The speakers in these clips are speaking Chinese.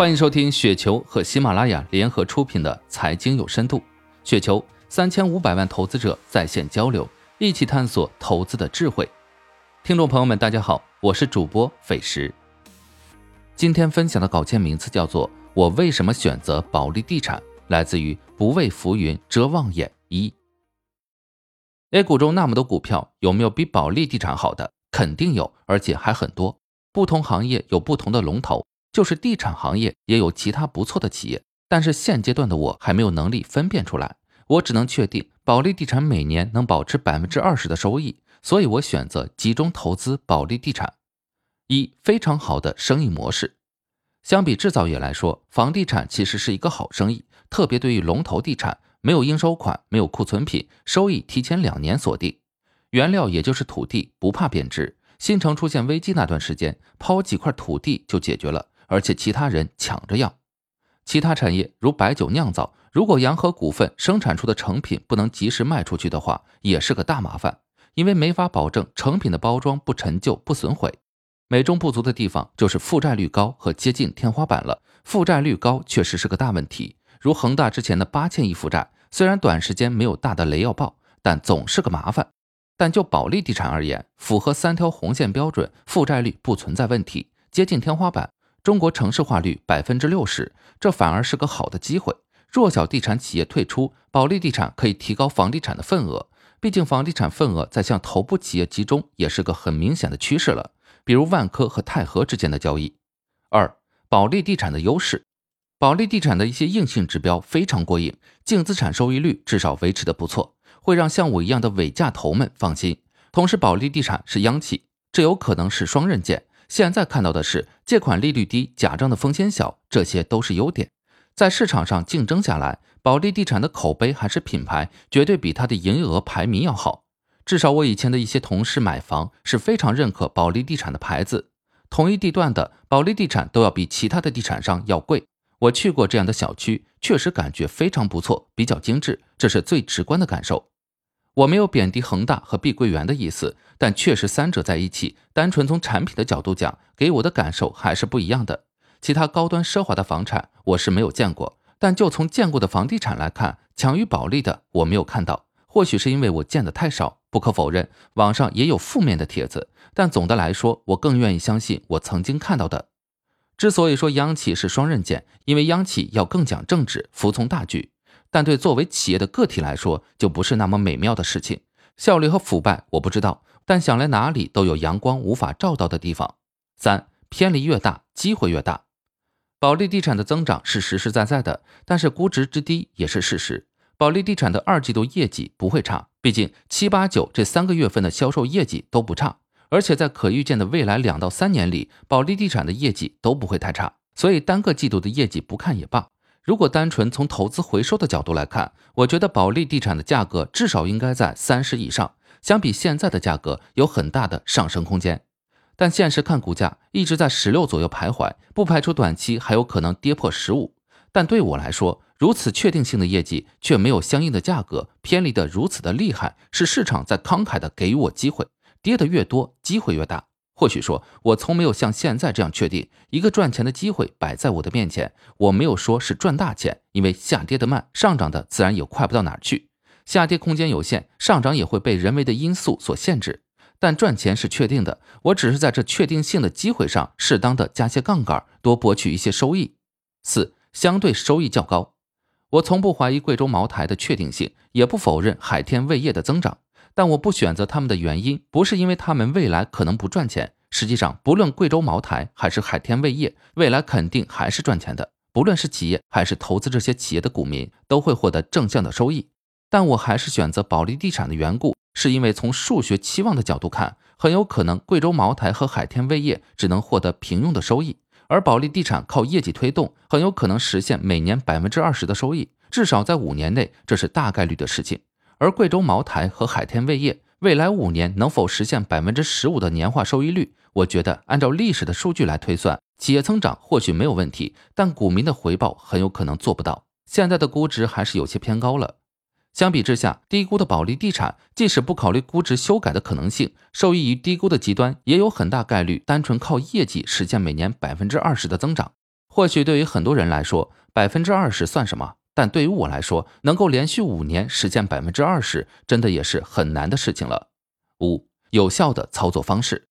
欢迎收听雪球和喜马拉雅联合出品的《财经有深度》，雪球三千五百万投资者在线交流，一起探索投资的智慧。听众朋友们，大家好，我是主播斐石。今天分享的稿件名字叫做《我为什么选择保利地产》，来自于不畏浮云遮望眼一。A 股中那么多股票，有没有比保利地产好的？肯定有，而且还很多。不同行业有不同的龙头。就是地产行业也有其他不错的企业，但是现阶段的我还没有能力分辨出来，我只能确定保利地产每年能保持百分之二十的收益，所以我选择集中投资保利地产。一非常好的生意模式，相比制造业来说，房地产其实是一个好生意，特别对于龙头地产，没有应收款，没有库存品，收益提前两年锁定，原料也就是土地不怕贬值，新城出现危机那段时间，抛几块土地就解决了。而且其他人抢着要，其他产业如白酒酿造，如果洋河股份生产出的成品不能及时卖出去的话，也是个大麻烦，因为没法保证成品的包装不陈旧不损毁。美中不足的地方就是负债率高和接近天花板了。负债率高确实是个大问题，如恒大之前的八千亿负债，虽然短时间没有大的雷要爆，但总是个麻烦。但就保利地产而言，符合三条红线标准，负债率不存在问题，接近天花板。中国城市化率百分之六十，这反而是个好的机会。弱小地产企业退出，保利地产可以提高房地产的份额。毕竟房地产份额在向头部企业集中，也是个很明显的趋势了。比如万科和泰禾之间的交易。二，保利地产的优势，保利地产的一些硬性指标非常过硬，净资产收益率至少维持的不错，会让像我一样的伪价头们放心。同时，保利地产是央企，这有可能是双刃剑。现在看到的是借款利率低、假账的风险小，这些都是优点。在市场上竞争下来，保利地产的口碑还是品牌，绝对比它的营业额排名要好。至少我以前的一些同事买房是非常认可保利地产的牌子，同一地段的保利地产都要比其他的地产商要贵。我去过这样的小区，确实感觉非常不错，比较精致，这是最直观的感受。我没有贬低恒大和碧桂园的意思，但确实三者在一起，单纯从产品的角度讲，给我的感受还是不一样的。其他高端奢华的房产我是没有见过，但就从见过的房地产来看，强于保利的我没有看到。或许是因为我见的太少。不可否认，网上也有负面的帖子，但总的来说，我更愿意相信我曾经看到的。之所以说央企是双刃剑，因为央企要更讲政治，服从大局。但对作为企业的个体来说，就不是那么美妙的事情。效率和腐败我不知道，但想来哪里都有阳光无法照到的地方。三偏离越大，机会越大。保利地产的增长是实实在在的，但是估值之低也是事实。保利地产的二季度业绩不会差，毕竟七八九这三个月份的销售业绩都不差，而且在可预见的未来两到三年里，保利地产的业绩都不会太差，所以单个季度的业绩不看也罢。如果单纯从投资回收的角度来看，我觉得保利地产的价格至少应该在三十以上，相比现在的价格有很大的上升空间。但现实看股价一直在十六左右徘徊，不排除短期还有可能跌破十五。但对我来说，如此确定性的业绩却没有相应的价格，偏离的如此的厉害，是市场在慷慨的给予我机会，跌得越多，机会越大。或许说，我从没有像现在这样确定一个赚钱的机会摆在我的面前。我没有说是赚大钱，因为下跌的慢，上涨的自然也快不到哪儿去。下跌空间有限，上涨也会被人为的因素所限制。但赚钱是确定的，我只是在这确定性的机会上适当的加些杠杆，多博取一些收益。四，相对收益较高。我从不怀疑贵州茅台的确定性，也不否认海天味业的增长。但我不选择他们的原因，不是因为他们未来可能不赚钱。实际上，不论贵州茅台还是海天味业，未来肯定还是赚钱的。不论是企业还是投资这些企业的股民，都会获得正向的收益。但我还是选择保利地产的缘故，是因为从数学期望的角度看，很有可能贵州茅台和海天味业只能获得平庸的收益，而保利地产靠业绩推动，很有可能实现每年百分之二十的收益，至少在五年内，这是大概率的事情。而贵州茅台和海天味业未来五年能否实现百分之十五的年化收益率？我觉得按照历史的数据来推算，企业增长或许没有问题，但股民的回报很有可能做不到。现在的估值还是有些偏高了。相比之下，低估的保利地产，即使不考虑估值修改的可能性，受益于低估的极端，也有很大概率单纯靠业绩实现每年百分之二十的增长。或许对于很多人来说，百分之二十算什么？但对于我来说，能够连续五年实现百分之二十，真的也是很难的事情了。五、有效的操作方式，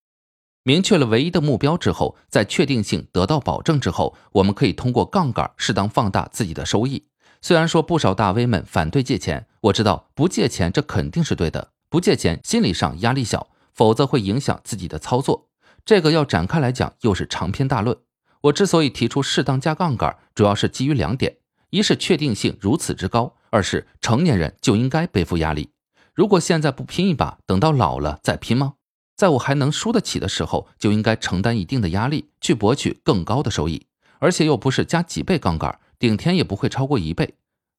明确了唯一的目标之后，在确定性得到保证之后，我们可以通过杠杆适当放大自己的收益。虽然说不少大 V 们反对借钱，我知道不借钱这肯定是对的，不借钱心理上压力小，否则会影响自己的操作。这个要展开来讲，又是长篇大论。我之所以提出适当加杠杆，主要是基于两点：一是确定性如此之高；二是成年人就应该背负压力。如果现在不拼一把，等到老了再拼吗？在我还能输得起的时候，就应该承担一定的压力，去博取更高的收益，而且又不是加几倍杠杆。顶天也不会超过一倍。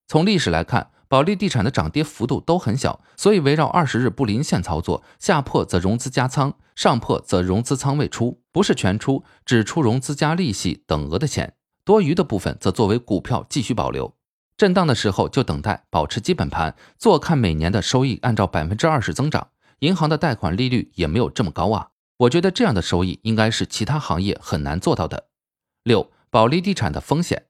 从历史来看，保利地产的涨跌幅度都很小，所以围绕二十日不临线操作，下破则融资加仓，上破则融资仓位出，不是全出，只出融资加利息等额的钱，多余的部分则作为股票继续保留。震荡的时候就等待，保持基本盘，坐看每年的收益按照百分之二十增长。银行的贷款利率也没有这么高啊，我觉得这样的收益应该是其他行业很难做到的。六，保利地产的风险。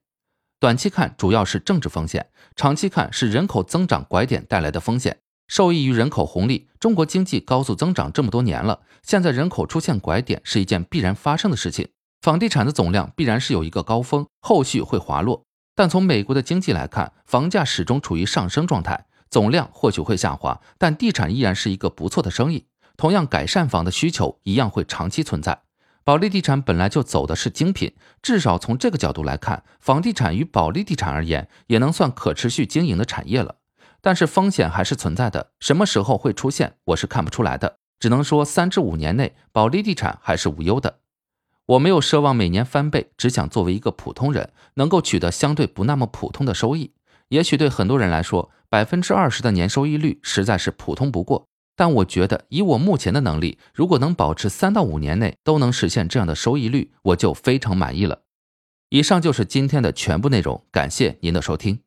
短期看主要是政治风险，长期看是人口增长拐点带来的风险。受益于人口红利，中国经济高速增长这么多年了，现在人口出现拐点是一件必然发生的事情。房地产的总量必然是有一个高峰，后续会滑落。但从美国的经济来看，房价始终处于上升状态，总量或许会下滑，但地产依然是一个不错的生意。同样，改善房的需求一样会长期存在。保利地产本来就走的是精品，至少从这个角度来看，房地产与保利地产而言，也能算可持续经营的产业了。但是风险还是存在的，什么时候会出现，我是看不出来的。只能说三至五年内，保利地产还是无忧的。我没有奢望每年翻倍，只想作为一个普通人，能够取得相对不那么普通的收益。也许对很多人来说，百分之二十的年收益率实在是普通不过。但我觉得，以我目前的能力，如果能保持三到五年内都能实现这样的收益率，我就非常满意了。以上就是今天的全部内容，感谢您的收听。